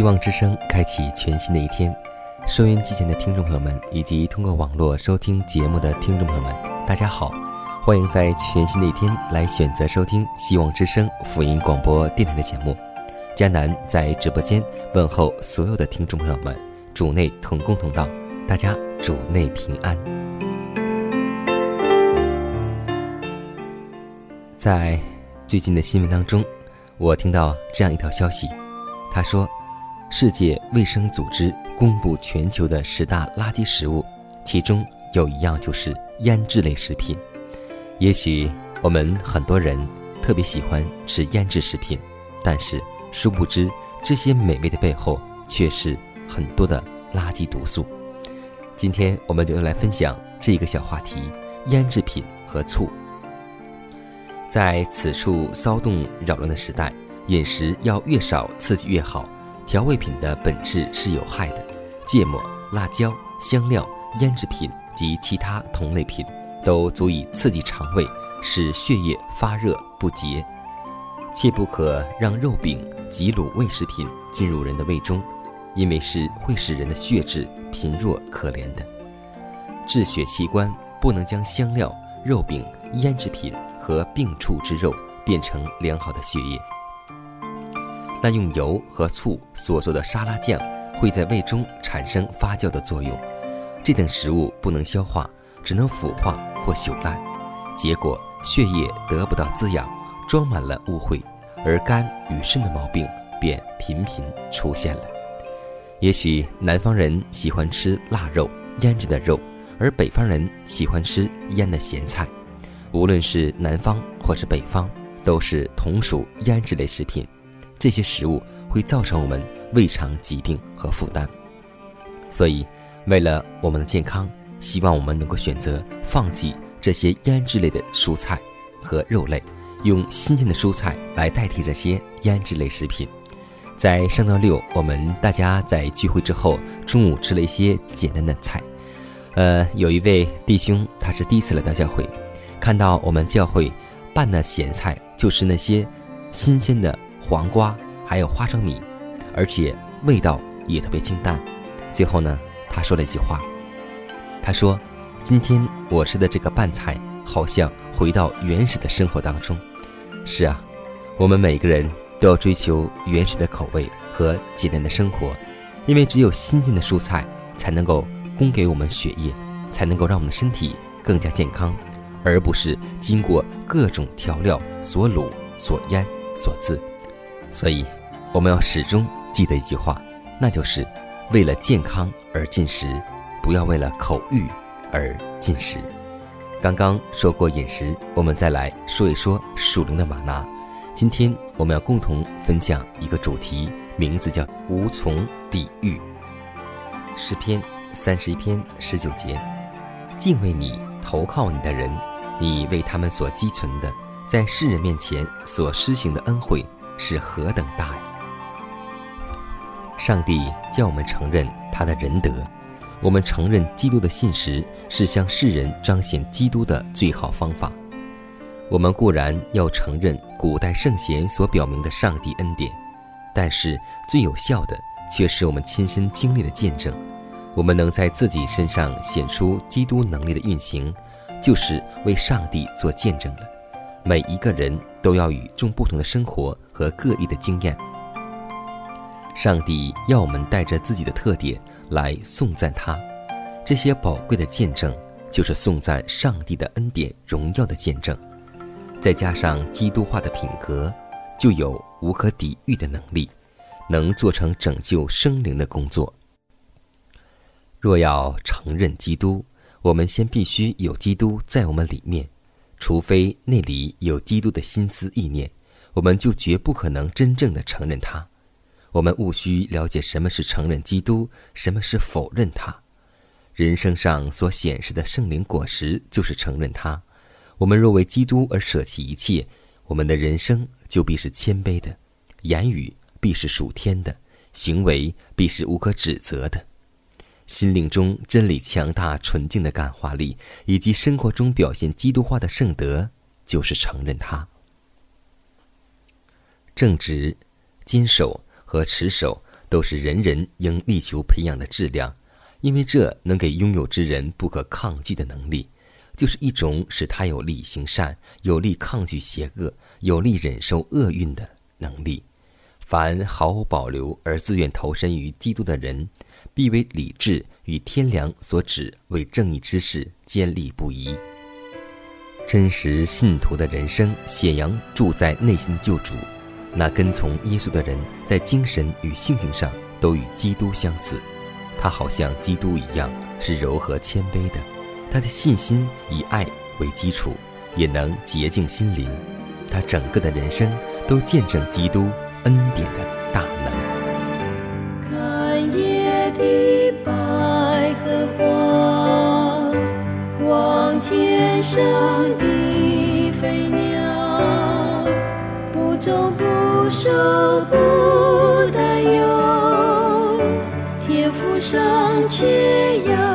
希望之声开启全新的一天，收音机前的听众朋友们，以及通过网络收听节目的听众朋友们，大家好，欢迎在全新的一天来选择收听希望之声福音广播电台的节目。迦南在直播间问候所有的听众朋友们，主内同工同道，大家主内平安。在最近的新闻当中，我听到这样一条消息，他说。世界卫生组织公布全球的十大垃圾食物，其中有一样就是腌制类食品。也许我们很多人特别喜欢吃腌制食品，但是殊不知这些美味的背后却是很多的垃圾毒素。今天我们就要来分享这一个小话题：腌制品和醋。在此处骚动扰乱的时代，饮食要越少刺激越好。调味品的本质是有害的，芥末、辣椒、香料、腌制品及其他同类品都足以刺激肠胃，使血液发热不洁。切不可让肉饼及卤味食品进入人的胃中，因为是会使人的血质贫弱可怜的。治血器官不能将香料、肉饼、腌制品和病畜之肉变成良好的血液。但用油和醋所做的沙拉酱会在胃中产生发酵的作用，这等食物不能消化，只能腐化或朽烂，结果血液得不到滋养，装满了污秽，而肝与肾的毛病便频频出现了。也许南方人喜欢吃腊肉、腌制的肉，而北方人喜欢吃腌的咸菜。无论是南方或是北方，都是同属腌制类食品。这些食物会造成我们胃肠疾病和负担，所以为了我们的健康，希望我们能够选择放弃这些腌制类的蔬菜和肉类，用新鲜的蔬菜来代替这些腌制类食品。在上周六，我们大家在聚会之后，中午吃了一些简单的菜。呃，有一位弟兄，他是第一次来到教会，看到我们教会拌的咸菜，就是那些新鲜的。黄瓜还有花生米，而且味道也特别清淡。最后呢，他说了一句话，他说：“今天我吃的这个拌菜，好像回到原始的生活当中。”是啊，我们每个人都要追求原始的口味和简单的生活，因为只有新鲜的蔬菜才能够供给我们血液，才能够让我们的身体更加健康，而不是经过各种调料所卤、所腌、所渍。所以，我们要始终记得一句话，那就是为了健康而进食，不要为了口欲而进食。刚刚说过饮食，我们再来说一说属灵的玛拿。今天我们要共同分享一个主题，名字叫“无从抵御”。诗篇三十一篇十九节：敬畏你、投靠你的人，你为他们所积存的，在世人面前所施行的恩惠。是何等大呀！上帝叫我们承认他的仁德，我们承认基督的信实是向世人彰显基督的最好方法。我们固然要承认古代圣贤所表明的上帝恩典，但是最有效的却是我们亲身经历的见证。我们能在自己身上显出基督能力的运行，就是为上帝做见证了。每一个人都要与众不同的生活和各异的经验。上帝要我们带着自己的特点来颂赞他，这些宝贵的见证就是颂赞上帝的恩典荣耀的见证。再加上基督化的品格，就有无可抵御的能力，能做成拯救生灵的工作。若要承认基督，我们先必须有基督在我们里面，除非那里有基督的心思意念，我们就绝不可能真正的承认他。我们务须了解什么是承认基督，什么是否认他。人生上所显示的圣灵果实，就是承认他。我们若为基督而舍弃一切，我们的人生就必是谦卑的，言语必是属天的，行为必是无可指责的。心灵中真理强大纯净的感化力，以及生活中表现基督化的圣德，就是承认他。正直、坚守。和持守都是人人应力求培养的质量，因为这能给拥有之人不可抗拒的能力，就是一种使他有力行善、有力抗拒邪恶、有力忍受厄运的能力。凡毫无保留而自愿投身于基督的人，必为理智与天良所指，为正义之事坚立不移。真实信徒的人生，显扬住在内心救主。那跟从耶稣的人，在精神与性情上都与基督相似，他好像基督一样是柔和谦卑的，他的信心以爱为基础，也能洁净心灵，他整个的人生都见证基督恩典的大能。看夜的百合花，望天上的不。受不担忧，天赋尚且要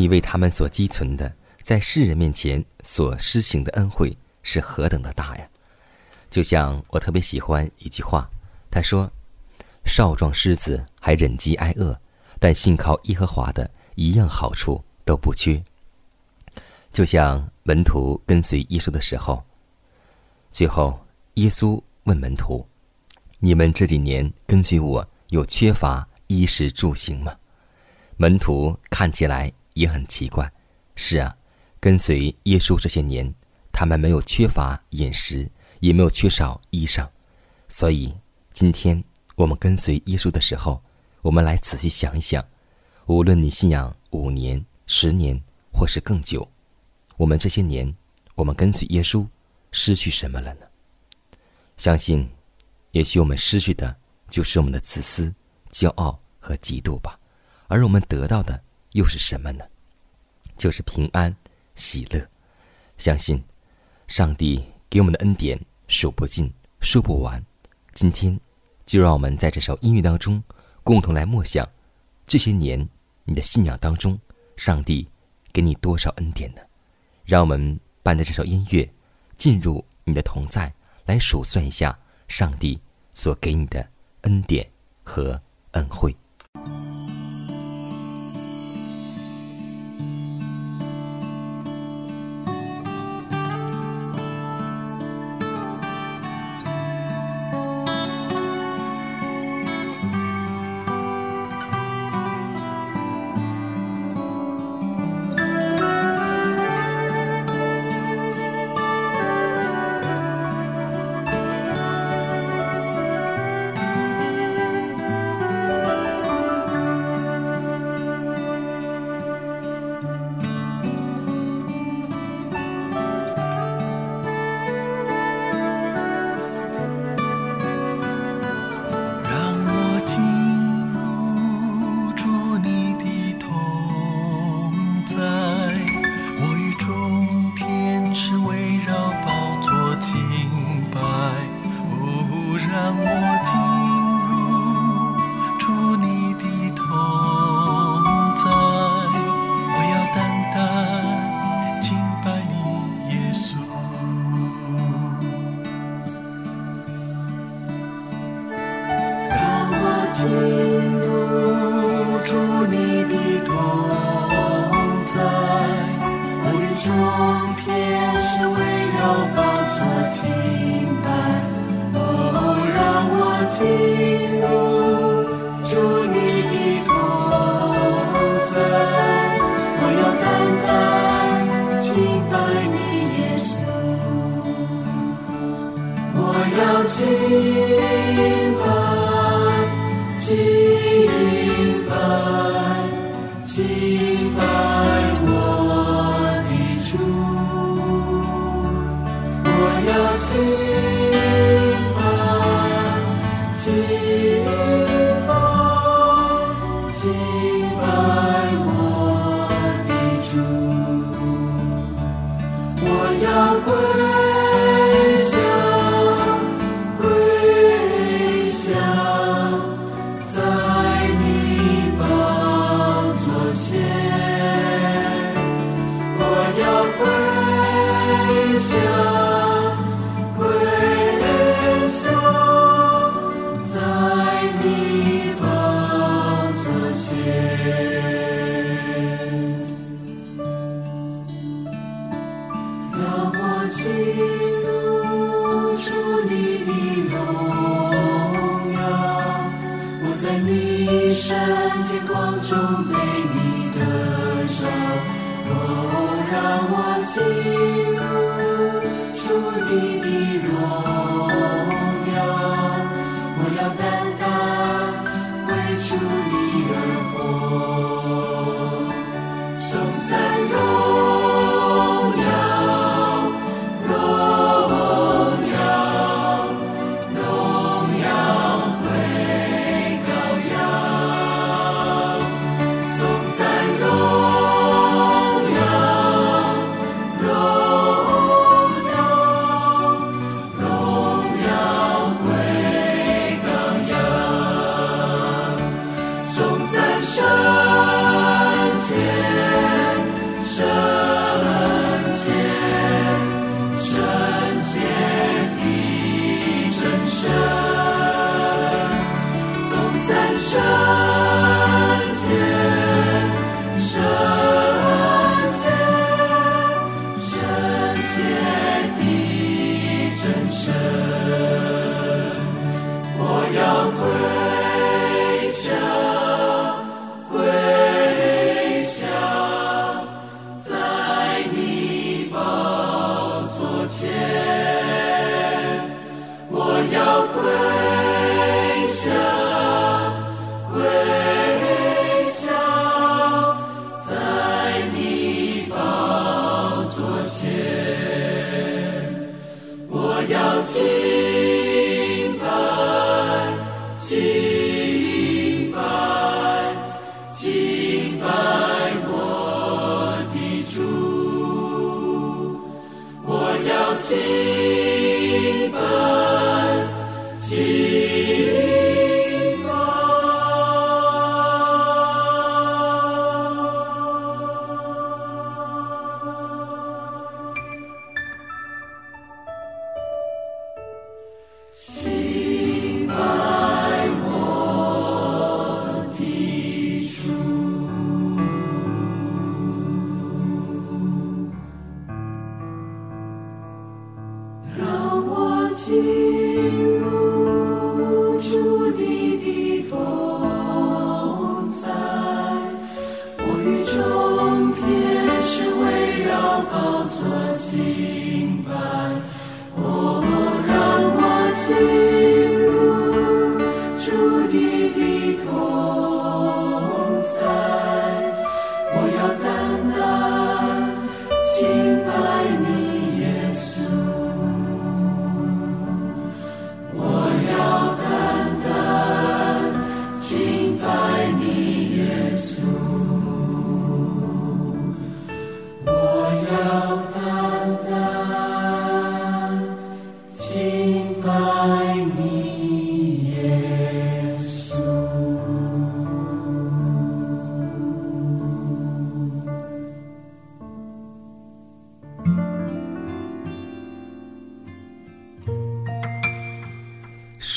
你为他们所积存的，在世人面前所施行的恩惠是何等的大呀！就像我特别喜欢一句话，他说：“少壮狮子还忍饥挨饿，但信靠耶和华的，一样好处都不缺。”就像门徒跟随耶稣的时候，最后耶稣问门徒：“你们这几年跟随我，有缺乏衣食住行吗？”门徒看起来也很奇怪。是啊，跟随耶稣这些年，他们没有缺乏饮食，也没有缺少衣裳。所以，今天我们跟随耶稣的时候，我们来仔细想一想：无论你信仰五年、十年，或是更久，我们这些年，我们跟随耶稣，失去什么了呢？相信，也许我们失去的就是我们的自私、骄傲和嫉妒吧。而我们得到的又是什么呢？就是平安、喜乐。相信，上帝给我们的恩典数不尽、数不完。今天，就让我们在这首音乐当中，共同来默想，这些年你的信仰当中，上帝给你多少恩典呢？让我们伴着这首音乐，进入你的同在，来数算一下上帝所给你的恩典和恩惠。要 Savior.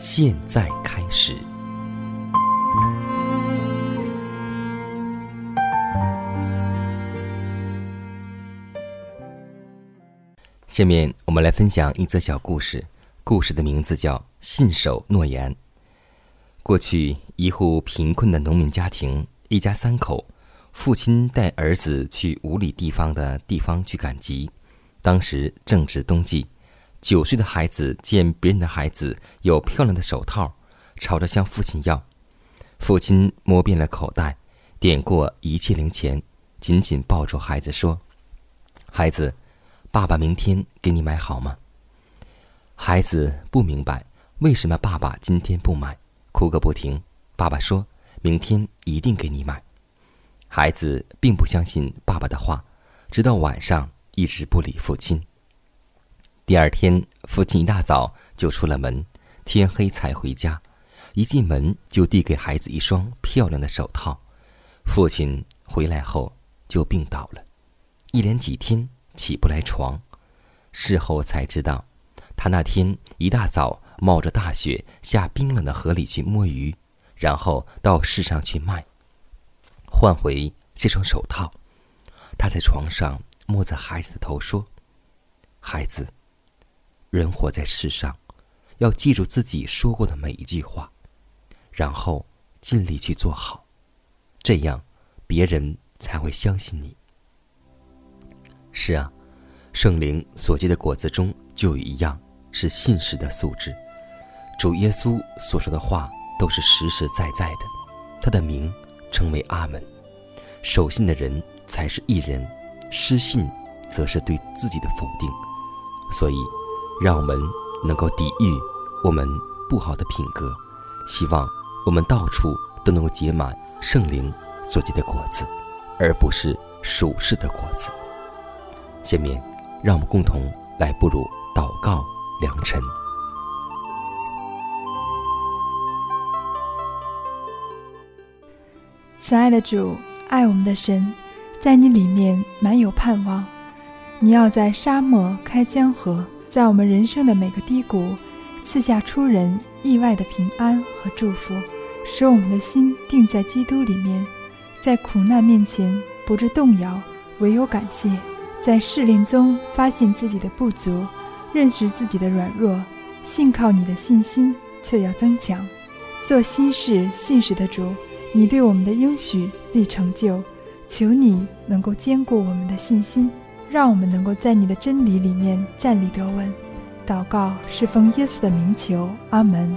现在开始。下面我们来分享一则小故事，故事的名字叫《信守诺言》。过去，一户贫困的农民家庭，一家三口，父亲带儿子去五里地方的地方去赶集。当时正值冬季，九岁的孩子见别人的孩子有漂亮的手套，吵着向父亲要。父亲摸遍了口袋，点过一切零钱，紧紧抱住孩子说：“孩子，爸爸明天给你买好吗？”孩子不明白为什么爸爸今天不买，哭个不停。爸爸说：“明天一定给你买。”孩子并不相信爸爸的话，直到晚上一直不理父亲。第二天，父亲一大早就出了门，天黑才回家。一进门就递给孩子一双漂亮的手套。父亲回来后就病倒了，一连几天起不来床。事后才知道，他那天一大早冒着大雪下冰冷的河里去摸鱼，然后到市上去卖，换回这双手套。他在床上摸着孩子的头说：“孩子。”人活在世上，要记住自己说过的每一句话，然后尽力去做好，这样别人才会相信你。是啊，圣灵所结的果子中就有一样是信实的素质。主耶稣所说的话都是实实在在的，他的名称为阿门。守信的人才是一人，失信则是对自己的否定。所以。让我们能够抵御我们不好的品格，希望我们到处都能够结满圣灵所结的果子，而不是属世的果子。下面，让我们共同来步入祷告良辰。慈爱的主，爱我们的神，在你里面满有盼望。你要在沙漠开江河。在我们人生的每个低谷，赐下出人意外的平安和祝福，使我们的心定在基督里面，在苦难面前不致动摇，唯有感谢；在试炼中发现自己的不足，认识自己的软弱，信靠你的信心却要增强。做心事信实的主，你对我们的应许必成就，求你能够坚固我们的信心。让我们能够在你的真理里面站立得稳。祷告是奉耶稣的名求，阿门。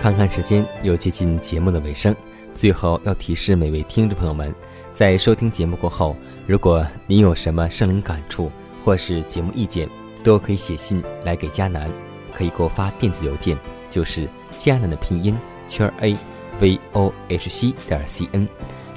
看看时间，又接近节目的尾声。最后要提示每位听众朋友们，在收听节目过后，如果您有什么圣灵感触或是节目意见，都可以写信来给迦南，可以给我发电子邮件，就是迦南的拼音圈 a v o h c 点 c n。